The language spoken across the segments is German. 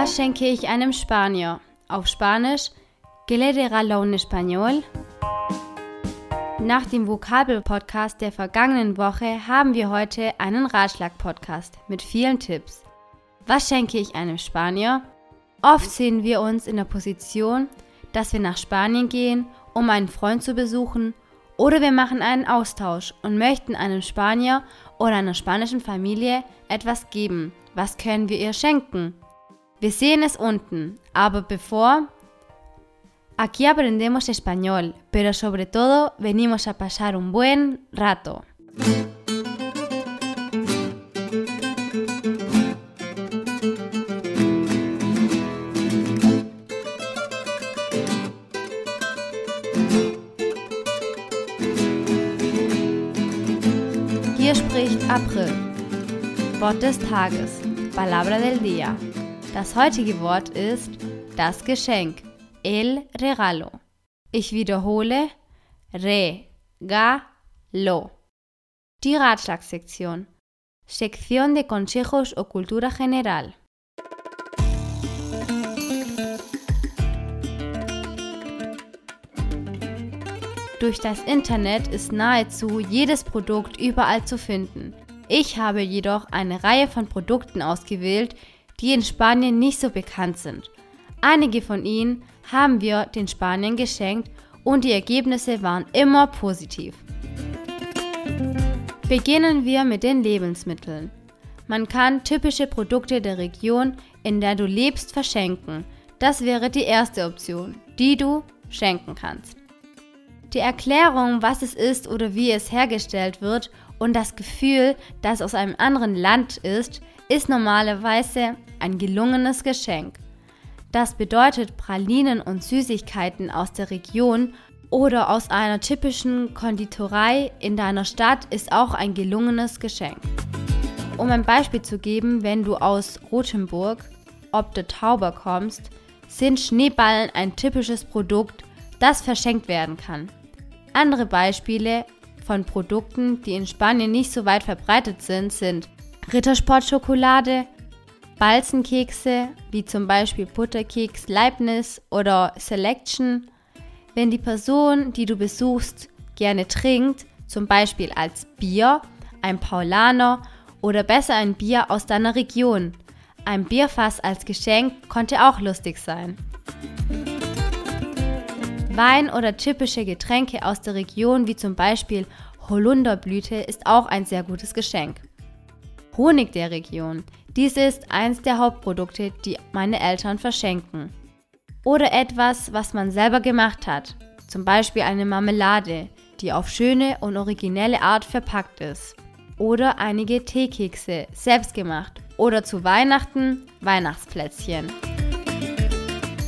Was schenke ich einem Spanier? Auf Spanisch, ¿qué le regalo un español? Nach dem Vokabel-Podcast der vergangenen Woche haben wir heute einen Ratschlag-Podcast mit vielen Tipps. Was schenke ich einem Spanier? Oft sehen wir uns in der Position, dass wir nach Spanien gehen, um einen Freund zu besuchen, oder wir machen einen Austausch und möchten einem Spanier oder einer spanischen Familie etwas geben. Was können wir ihr schenken? Wir sehen es unten, aber bevor Aquí aprendemos español, pero sobre todo venimos a pasar un buen rato. Hier spricht April. Wort des Tages. Palabra del día. Das heutige Wort ist das Geschenk. El regalo. Ich wiederhole. Regalo. Die Ratschlagssektion. Sección de Consejos o Cultura General. Durch das Internet ist nahezu jedes Produkt überall zu finden. Ich habe jedoch eine Reihe von Produkten ausgewählt, die in Spanien nicht so bekannt sind. Einige von ihnen haben wir den Spaniern geschenkt und die Ergebnisse waren immer positiv. Beginnen wir mit den Lebensmitteln. Man kann typische Produkte der Region, in der du lebst, verschenken. Das wäre die erste Option, die du schenken kannst. Die Erklärung, was es ist oder wie es hergestellt wird und das Gefühl, dass es aus einem anderen Land ist, ist normalerweise ein gelungenes Geschenk. Das bedeutet Pralinen und Süßigkeiten aus der Region oder aus einer typischen Konditorei in deiner Stadt ist auch ein gelungenes Geschenk. Um ein Beispiel zu geben, wenn du aus Rothenburg, ob der Tauber kommst, sind Schneeballen ein typisches Produkt, das verschenkt werden kann. Andere Beispiele von Produkten, die in Spanien nicht so weit verbreitet sind, sind Rittersportschokolade, Balzenkekse, wie zum Beispiel Butterkeks Leibniz oder Selection. Wenn die Person, die du besuchst, gerne trinkt, zum Beispiel als Bier, ein Paulaner oder besser ein Bier aus deiner Region. Ein Bierfass als Geschenk konnte auch lustig sein. Wein oder typische Getränke aus der Region, wie zum Beispiel Holunderblüte, ist auch ein sehr gutes Geschenk. Honig der Region. Dies ist eins der Hauptprodukte, die meine Eltern verschenken. Oder etwas, was man selber gemacht hat. Zum Beispiel eine Marmelade, die auf schöne und originelle Art verpackt ist. Oder einige Teekekse, selbst gemacht. Oder zu Weihnachten Weihnachtsplätzchen.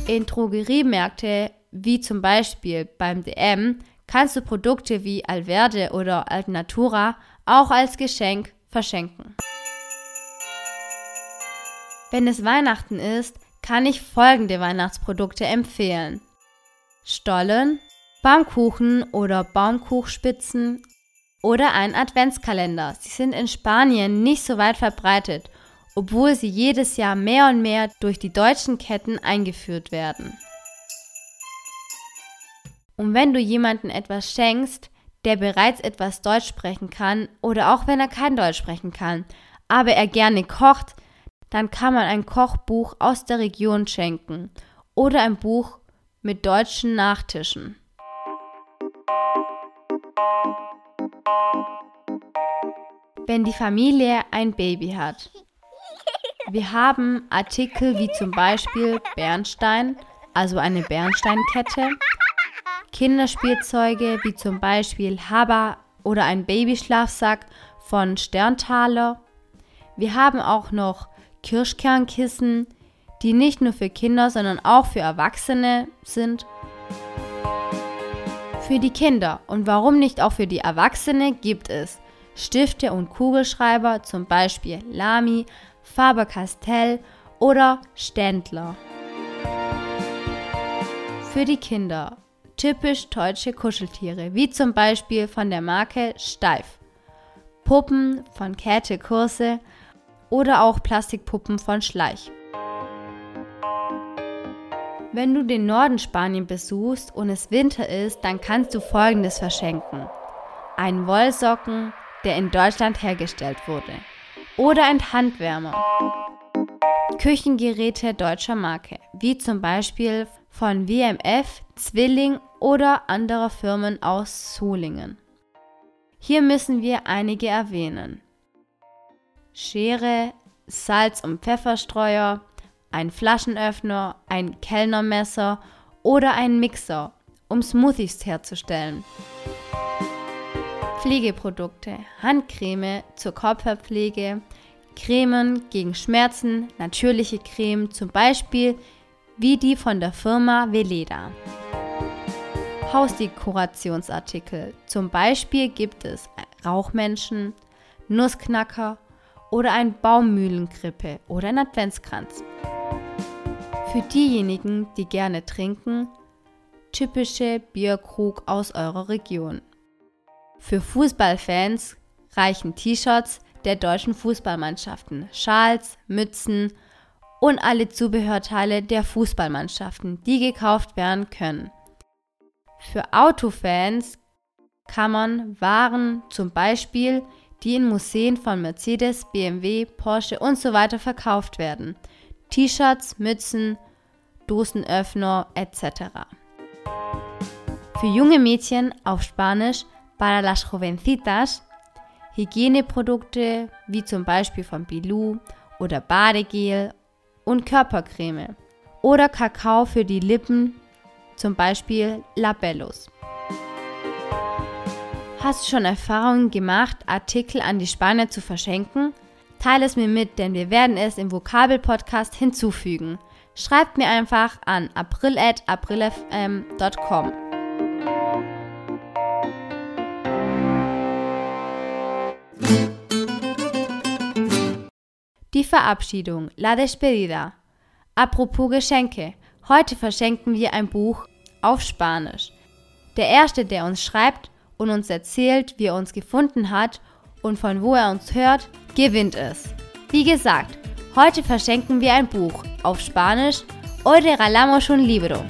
In Drogeriemärkte wie zum Beispiel beim DM, kannst du Produkte wie Alverde oder Alnatura auch als Geschenk verschenken. Wenn es Weihnachten ist, kann ich folgende Weihnachtsprodukte empfehlen. Stollen, Baumkuchen oder Baumkuchspitzen oder ein Adventskalender. Sie sind in Spanien nicht so weit verbreitet, obwohl sie jedes Jahr mehr und mehr durch die deutschen Ketten eingeführt werden. Und wenn du jemandem etwas schenkst, der bereits etwas Deutsch sprechen kann oder auch wenn er kein Deutsch sprechen kann, aber er gerne kocht, dann kann man ein Kochbuch aus der Region schenken oder ein Buch mit deutschen Nachtischen. Wenn die Familie ein Baby hat. Wir haben Artikel wie zum Beispiel Bernstein, also eine Bernsteinkette, Kinderspielzeuge wie zum Beispiel Haba oder ein Babyschlafsack von Sterntaler. Wir haben auch noch Kirschkernkissen, die nicht nur für Kinder, sondern auch für Erwachsene sind. Für die Kinder und warum nicht auch für die Erwachsene gibt es Stifte und Kugelschreiber, zum Beispiel Lamy, Faber-Castell oder Ständler. Für die Kinder typisch deutsche Kuscheltiere, wie zum Beispiel von der Marke Steif, Puppen von Käthe Kurse oder auch Plastikpuppen von Schleich. Wenn du den Norden Spanien besuchst und es Winter ist, dann kannst du folgendes verschenken. Ein Wollsocken, der in Deutschland hergestellt wurde. Oder ein Handwärmer. Küchengeräte deutscher Marke, wie zum Beispiel von WMF, Zwilling oder anderer Firmen aus Solingen. Hier müssen wir einige erwähnen. Schere, Salz- und Pfefferstreuer, ein Flaschenöffner, ein Kellnermesser oder ein Mixer, um Smoothies herzustellen. Pflegeprodukte, Handcreme zur Körperpflege, Cremen gegen Schmerzen, natürliche Creme, zum Beispiel wie die von der Firma Veleda. Hausdekorationsartikel, zum Beispiel gibt es Rauchmenschen, Nussknacker oder ein Baummühlenkrippe oder ein Adventskranz. Für diejenigen, die gerne trinken, typische Bierkrug aus eurer Region. Für Fußballfans reichen T-Shirts der deutschen Fußballmannschaften, Schals, Mützen und alle Zubehörteile der Fußballmannschaften, die gekauft werden können. Für Autofans kann man Waren zum Beispiel, die in Museen von Mercedes, BMW, Porsche und so weiter verkauft werden, T-Shirts, Mützen, Dosenöffner etc. Für junge Mädchen auf Spanisch para las jovencitas Hygieneprodukte wie zum Beispiel von Bilou oder Badegel und Körpercreme oder Kakao für die Lippen, zum Beispiel Labellos. Hast du schon Erfahrungen gemacht, Artikel an die Spanier zu verschenken? Teile es mir mit, denn wir werden es im Vokabel-Podcast hinzufügen. Schreibt mir einfach an april.aprilfm.com. Die Verabschiedung, la despedida. Apropos Geschenke. Heute verschenken wir ein Buch auf Spanisch. Der erste, der uns schreibt und uns erzählt, wie er uns gefunden hat und von wo er uns hört, gewinnt es. Wie gesagt, heute verschenken wir ein Buch auf Spanisch. Hoy regalamos un libro.